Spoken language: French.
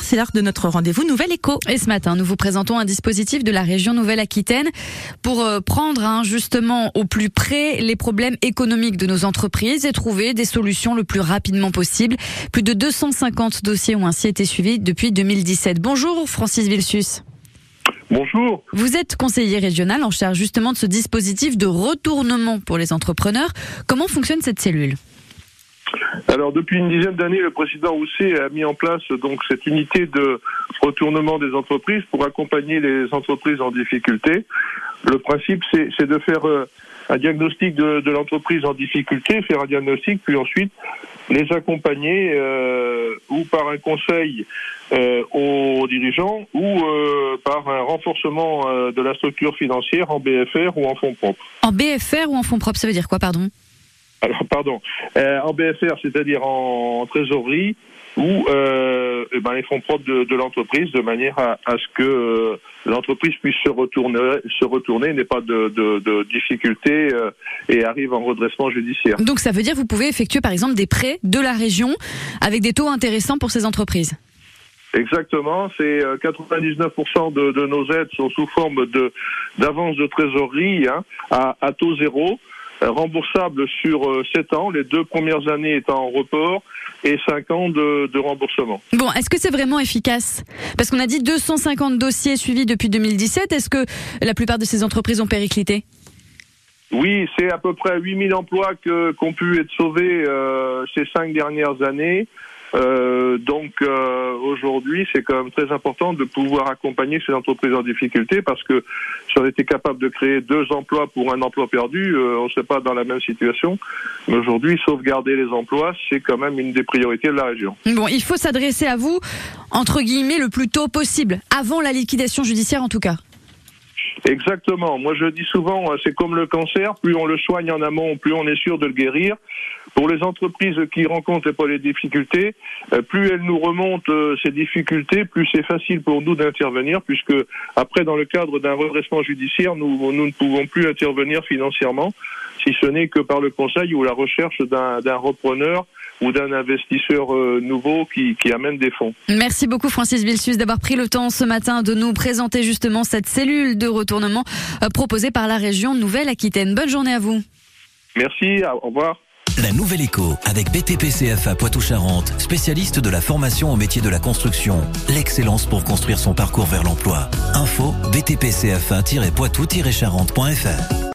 c'est l'heure de notre rendez-vous Nouvelle Éco. Et ce matin, nous vous présentons un dispositif de la région Nouvelle-Aquitaine pour euh, prendre hein, justement au plus près les problèmes économiques de nos entreprises et trouver des solutions le plus rapidement possible. Plus de 250 dossiers ont ainsi été suivis depuis 2017. Bonjour Francis Vilsus. Bonjour. Vous êtes conseiller régional en charge justement de ce dispositif de retournement pour les entrepreneurs. Comment fonctionne cette cellule? Alors depuis une dizaine d'années, le président Rousset a mis en place donc cette unité de retournement des entreprises pour accompagner les entreprises en difficulté. Le principe, c'est de faire euh, un diagnostic de, l'entreprise en difficulté, faire un diagnostic, puis ensuite les accompagner euh, ou par un conseil euh, aux dirigeants ou par un renforcement de la structure financière en BFR ou en fonds propres. En BFR ou en fonds propres, ça veut dire quoi, pardon? Alors pardon, euh, en BFR, c'est-à-dire en, trésorerie, ou euh, eh ben, les fonds propres de, l'entreprise, de manière à, ce que euh, l'entreprise puisse se retourner, se retourner, n'ait pas de, de, difficultés et arrive en redressement judiciaire. Donc ça veut dire que vous pouvez effectuer par exemple des prêts de la région avec des taux intéressants pour ces entreprises. Exactement, c'est 99% de, de, nos aides sont sous forme de d'avance de trésorerie hein, à, à taux zéro. Euh, remboursable sur 7 euh, ans, les deux premières années étant en report et 5 ans de, remboursement. Bon, est-ce que c'est vraiment efficace? Parce qu'on a dit 250 dossiers suivis depuis 2017. Est-ce que la plupart de ces entreprises ont périclité? Oui, c'est à peu près 8000 emplois que, qui ont pu être sauvés euh, ces cinq dernières années. Euh, donc euh, aujourd'hui, c'est quand même très important de pouvoir accompagner ces entreprises en difficulté parce que si on était capable de créer deux emplois pour un emploi perdu, euh, on ne serait pas dans la même situation. Mais aujourd'hui, sauvegarder les emplois, c'est quand même une des priorités de la région. Bon, il faut s'adresser à vous, entre guillemets, le plus tôt possible, avant la liquidation judiciaire en tout cas. Exactement. Moi, je dis souvent, c'est comme le cancer. Plus on le soigne en amont, plus on est sûr de le guérir. Pour les entreprises qui rencontrent pas les difficultés, euh, plus elles nous remontent euh, ces difficultés, plus c'est facile pour nous d'intervenir, puisque après, dans le cadre d'un redressement judiciaire, nous, nous ne pouvons plus intervenir financièrement, si ce n'est que par le conseil ou la recherche d'un repreneur ou d'un investisseur euh, nouveau qui, qui, amène des fonds. Merci beaucoup Francis Vilsus d'avoir pris le temps ce matin de nous présenter justement cette cellule de retournement proposée par la région Nouvelle-Aquitaine. Bonne journée à vous. Merci, au revoir. La Nouvelle Éco avec BTPCFA Poitou-Charentes, spécialiste de la formation au métier de la construction. L'excellence pour construire son parcours vers l'emploi. Info btpcfa-poitou-charentes.fr